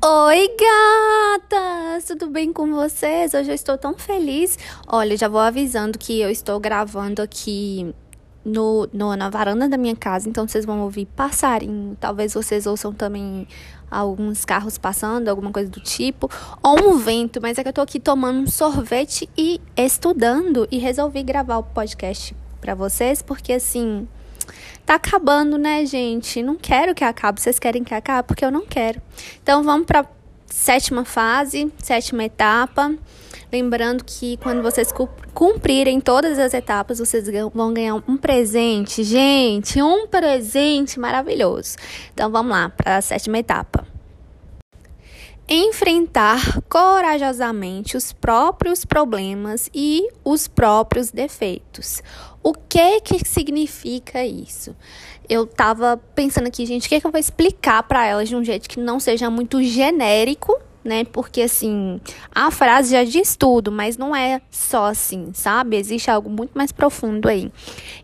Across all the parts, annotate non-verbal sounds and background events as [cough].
Oi, gatas! Tudo bem com vocês? Hoje eu estou tão feliz. Olha, já vou avisando que eu estou gravando aqui no, no, na varanda da minha casa, então vocês vão ouvir passarinho. Talvez vocês ouçam também alguns carros passando, alguma coisa do tipo, ou um vento, mas é que eu tô aqui tomando um sorvete e estudando e resolvi gravar o podcast para vocês, porque assim, tá acabando, né, gente? Não quero que acabe. Vocês querem que acabe? Porque eu não quero. Então vamos para sétima fase, sétima etapa. Lembrando que quando vocês cumprirem todas as etapas, vocês vão ganhar um presente. Gente, um presente maravilhoso. Então vamos lá para a sétima etapa enfrentar corajosamente os próprios problemas e os próprios defeitos. O que que significa isso? Eu tava pensando aqui, gente, o que, é que eu vou explicar para elas de um jeito que não seja muito genérico né? Porque assim, a frase já diz tudo, mas não é só assim, sabe? Existe algo muito mais profundo aí.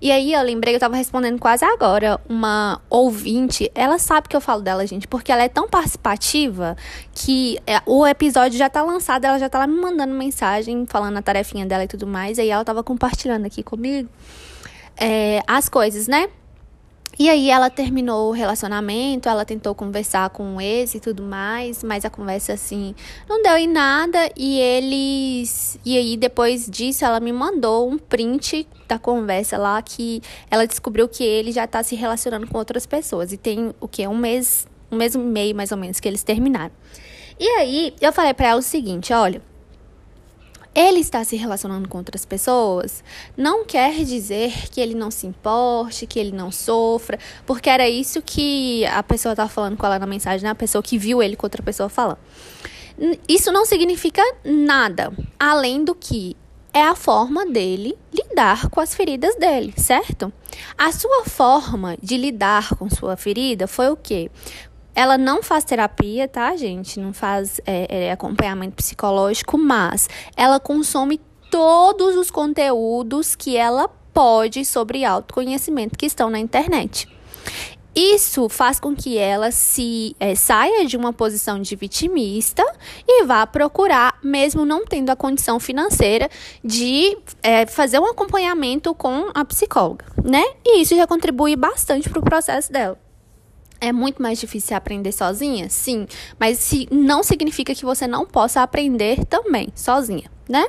E aí eu lembrei, eu tava respondendo quase agora, uma ouvinte, ela sabe que eu falo dela, gente, porque ela é tão participativa que é, o episódio já tá lançado, ela já tá lá me mandando mensagem, falando a tarefinha dela e tudo mais, aí ela tava compartilhando aqui comigo é, as coisas, né? E aí ela terminou o relacionamento, ela tentou conversar com o ex e tudo mais, mas a conversa assim não deu em nada. E eles e aí depois disso ela me mandou um print da conversa lá que ela descobriu que ele já tá se relacionando com outras pessoas. E tem o que um mês, um mês e meio mais ou menos que eles terminaram. E aí eu falei para ela o seguinte, olha, ele está se relacionando com outras pessoas, não quer dizer que ele não se importe, que ele não sofra, porque era isso que a pessoa estava falando com ela na mensagem, né? A pessoa que viu ele com outra pessoa falando. Isso não significa nada, além do que é a forma dele lidar com as feridas dele, certo? A sua forma de lidar com sua ferida foi o quê? Ela não faz terapia, tá, gente? Não faz é, é, acompanhamento psicológico, mas ela consome todos os conteúdos que ela pode sobre autoconhecimento que estão na internet. Isso faz com que ela se é, saia de uma posição de vitimista e vá procurar, mesmo não tendo a condição financeira, de é, fazer um acompanhamento com a psicóloga, né? E isso já contribui bastante para o processo dela. É muito mais difícil aprender sozinha? Sim, mas se, não significa que você não possa aprender também sozinha, né?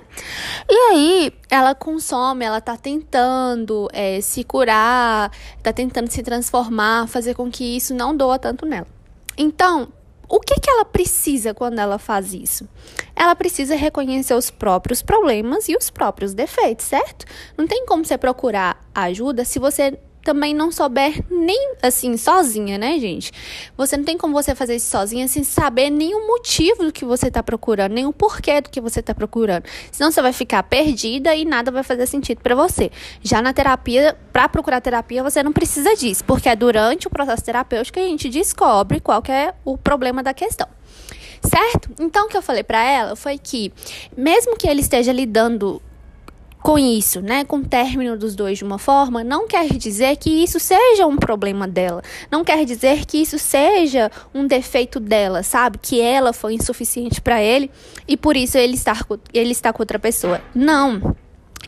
E aí, ela consome, ela tá tentando é, se curar, tá tentando se transformar, fazer com que isso não doa tanto nela. Então, o que, que ela precisa quando ela faz isso? Ela precisa reconhecer os próprios problemas e os próprios defeitos, certo? Não tem como você procurar ajuda se você também não souber nem assim sozinha, né, gente? Você não tem como você fazer isso sozinha sem saber nenhum motivo do que você está procurando, nenhum porquê do que você está procurando. Senão você vai ficar perdida e nada vai fazer sentido para você. Já na terapia, para procurar terapia, você não precisa disso, porque é durante o processo terapêutico que a gente descobre qual é o problema da questão. Certo? Então o que eu falei para ela foi que mesmo que ele esteja lidando com isso, né, com o término dos dois de uma forma, não quer dizer que isso seja um problema dela. Não quer dizer que isso seja um defeito dela, sabe? Que ela foi insuficiente para ele e por isso ele está, ele está com outra pessoa. Não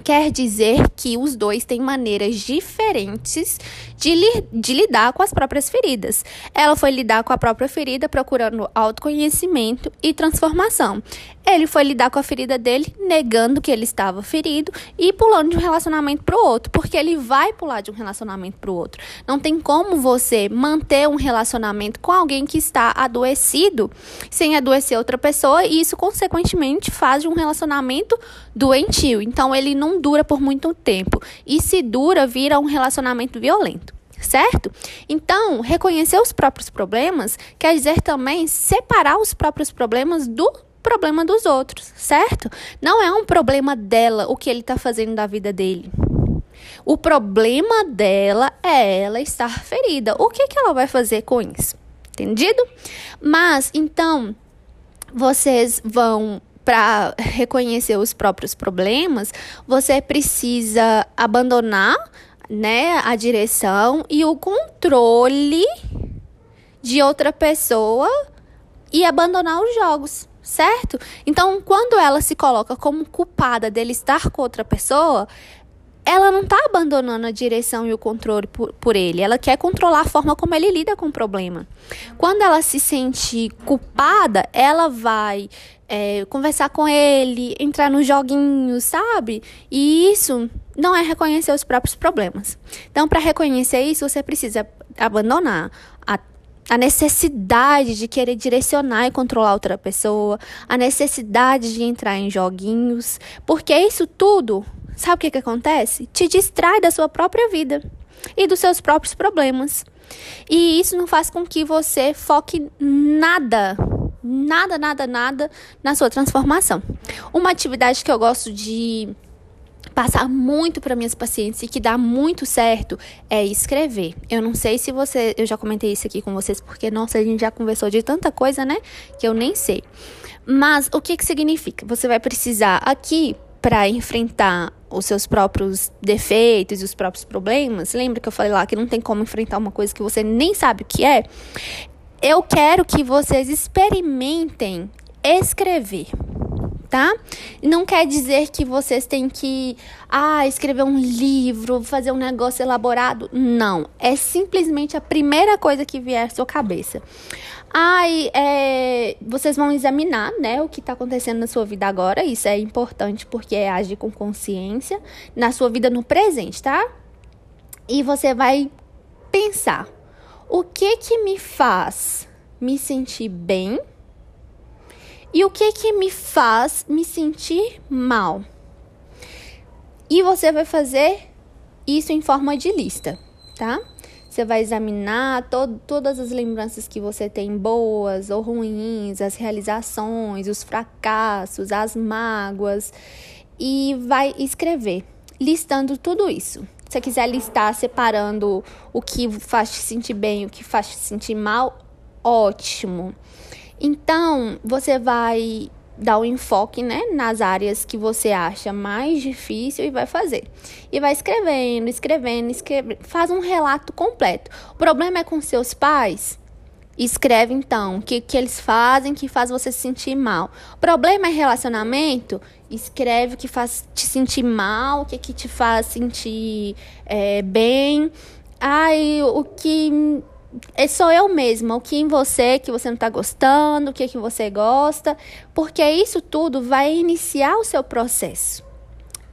quer dizer que os dois têm maneiras diferentes de, li de lidar com as próprias feridas. Ela foi lidar com a própria ferida procurando autoconhecimento e transformação. Ele foi lidar com a ferida dele, negando que ele estava ferido e pulando de um relacionamento para o outro, porque ele vai pular de um relacionamento para o outro. Não tem como você manter um relacionamento com alguém que está adoecido sem adoecer outra pessoa e isso consequentemente faz de um relacionamento doentio. Então ele não dura por muito tempo e se dura vira um relacionamento violento certo? Então, reconhecer os próprios problemas quer dizer também separar os próprios problemas do problema dos outros, certo? Não é um problema dela o que ele está fazendo da vida dele. O problema dela é ela estar ferida. O que, que ela vai fazer com isso? Entendido? Mas, então, vocês vão para reconhecer os próprios problemas, você precisa abandonar, né, a direção e o controle de outra pessoa e abandonar os jogos, certo? Então, quando ela se coloca como culpada dele estar com outra pessoa, ela não está abandonando a direção e o controle por, por, ele. Ela quer controlar a forma como ele lida com o problema. Quando ela se sente culpada, ela vai é, conversar com ele, entrar nos joguinhos, sabe? E isso não é reconhecer os próprios problemas. Então, para reconhecer isso, você precisa abandonar a a necessidade de querer direcionar e controlar outra pessoa, a necessidade de entrar em joguinhos, porque isso tudo, sabe o que, que acontece? Te distrai da sua própria vida e dos seus próprios problemas. E isso não faz com que você foque nada, nada, nada, nada na sua transformação. Uma atividade que eu gosto de passar muito para minhas pacientes e que dá muito certo é escrever. Eu não sei se você, eu já comentei isso aqui com vocês porque nossa, a gente já conversou de tanta coisa, né, que eu nem sei. Mas o que que significa? Você vai precisar aqui para enfrentar os seus próprios defeitos e os próprios problemas. Lembra que eu falei lá que não tem como enfrentar uma coisa que você nem sabe o que é? Eu quero que vocês experimentem escrever tá? Não quer dizer que vocês têm que ah, escrever um livro, fazer um negócio elaborado. Não. É simplesmente a primeira coisa que vier à sua cabeça. Ai, é, vocês vão examinar, né, o que está acontecendo na sua vida agora. Isso é importante porque é agir com consciência na sua vida no presente, tá? E você vai pensar: o que que me faz me sentir bem? E o que que me faz me sentir mal? E você vai fazer isso em forma de lista, tá? Você vai examinar to todas as lembranças que você tem, boas ou ruins, as realizações, os fracassos, as mágoas, e vai escrever, listando tudo isso. Você quiser listar, separando o que faz te sentir bem, o que faz te sentir mal, ótimo. Então, você vai dar um enfoque, né, nas áreas que você acha mais difícil e vai fazer. E vai escrevendo, escrevendo, escrevendo, faz um relato completo. O problema é com seus pais? Escreve então o que, que eles fazem que faz você se sentir mal. O problema é relacionamento? Escreve o que faz te sentir mal, o que, que te faz sentir é, bem. Ai, o que é sou eu mesma, o que em você que você não está gostando, o que que você gosta, porque isso tudo vai iniciar o seu processo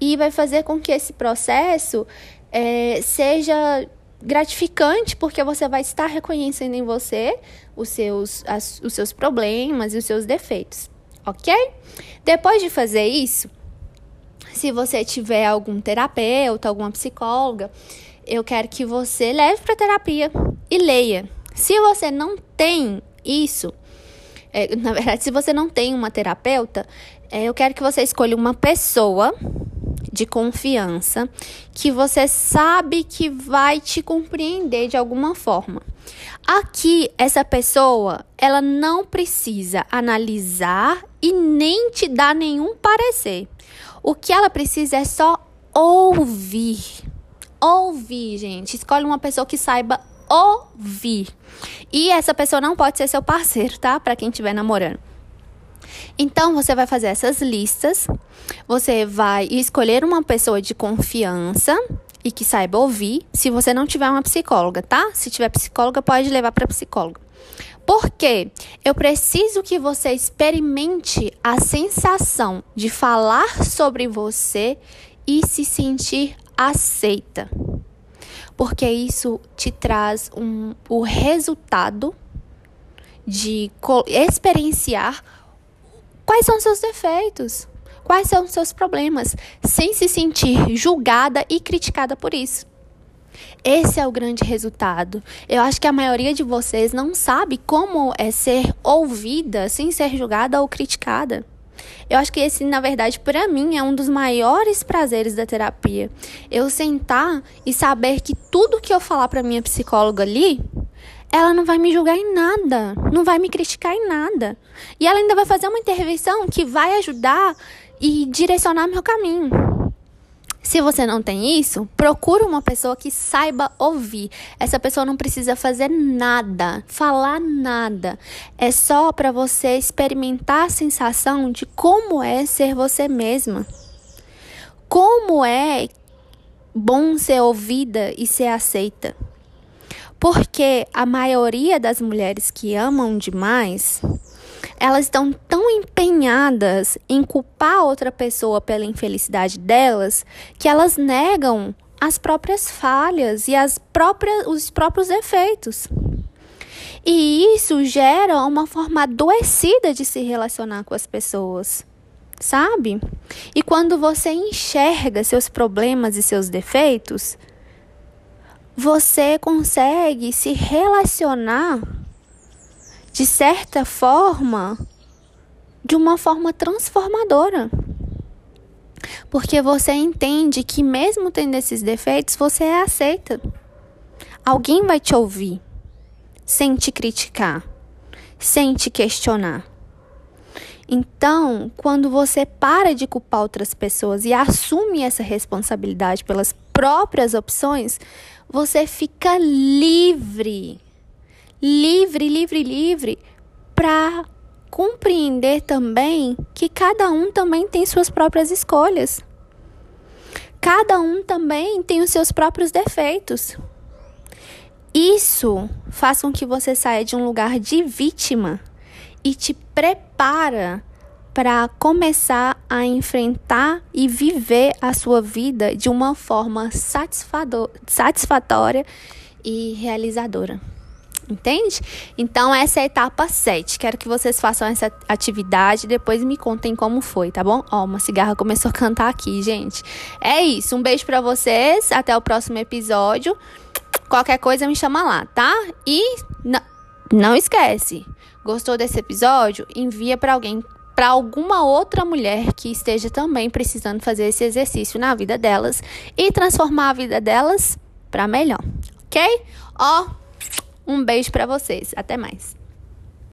e vai fazer com que esse processo é, seja gratificante, porque você vai estar reconhecendo em você os seus, as, os seus problemas e os seus defeitos, ok? Depois de fazer isso, se você tiver algum terapeuta, alguma psicóloga, eu quero que você leve para terapia e leia. Se você não tem isso, é, [laughs] na verdade, se você não tem uma terapeuta, é, eu quero que você escolha uma pessoa de confiança que você sabe que vai te compreender de alguma forma. Aqui, essa pessoa, ela não precisa analisar e nem te dar nenhum parecer. O que ela precisa é só ouvir. Ouvir, gente. Escolhe uma pessoa que saiba ouvir. E essa pessoa não pode ser seu parceiro, tá? Para quem estiver namorando. Então você vai fazer essas listas, você vai escolher uma pessoa de confiança e que saiba ouvir, se você não tiver uma psicóloga, tá? Se tiver psicóloga, pode levar para psicóloga. Porque eu preciso que você experimente a sensação de falar sobre você e se sentir aceita porque isso te traz um, o resultado de experienciar quais são seus defeitos, quais são seus problemas, sem se sentir julgada e criticada por isso. Esse é o grande resultado. Eu acho que a maioria de vocês não sabe como é ser ouvida sem ser julgada ou criticada. Eu acho que esse, na verdade, para mim é um dos maiores prazeres da terapia. Eu sentar e saber que tudo que eu falar para minha psicóloga ali, ela não vai me julgar em nada, não vai me criticar em nada. E ela ainda vai fazer uma intervenção que vai ajudar e direcionar meu caminho. Se você não tem isso, procure uma pessoa que saiba ouvir. Essa pessoa não precisa fazer nada, falar nada. É só para você experimentar a sensação de como é ser você mesma. Como é bom ser ouvida e ser aceita. Porque a maioria das mulheres que amam demais elas estão tão empenhadas em culpar outra pessoa pela infelicidade delas que elas negam as próprias falhas e as próprias, os próprios defeitos. E isso gera uma forma adoecida de se relacionar com as pessoas, sabe? E quando você enxerga seus problemas e seus defeitos, você consegue se relacionar de certa forma, de uma forma transformadora. Porque você entende que, mesmo tendo esses defeitos, você é aceita. Alguém vai te ouvir, sem te criticar, sem te questionar. Então, quando você para de culpar outras pessoas e assume essa responsabilidade pelas próprias opções, você fica livre livre, livre, livre para compreender também que cada um também tem suas próprias escolhas. Cada um também tem os seus próprios defeitos. Isso faz com que você saia de um lugar de vítima e te prepara para começar a enfrentar e viver a sua vida de uma forma satisfatória e realizadora. Entende? Então, essa é a etapa 7. Quero que vocês façam essa atividade. Depois me contem como foi, tá bom? Ó, uma cigarra começou a cantar aqui, gente. É isso. Um beijo para vocês. Até o próximo episódio. Qualquer coisa me chama lá, tá? E não esquece. Gostou desse episódio? Envia para alguém, para alguma outra mulher que esteja também precisando fazer esse exercício na vida delas e transformar a vida delas para melhor, ok? Ó, um beijo para vocês. Até mais.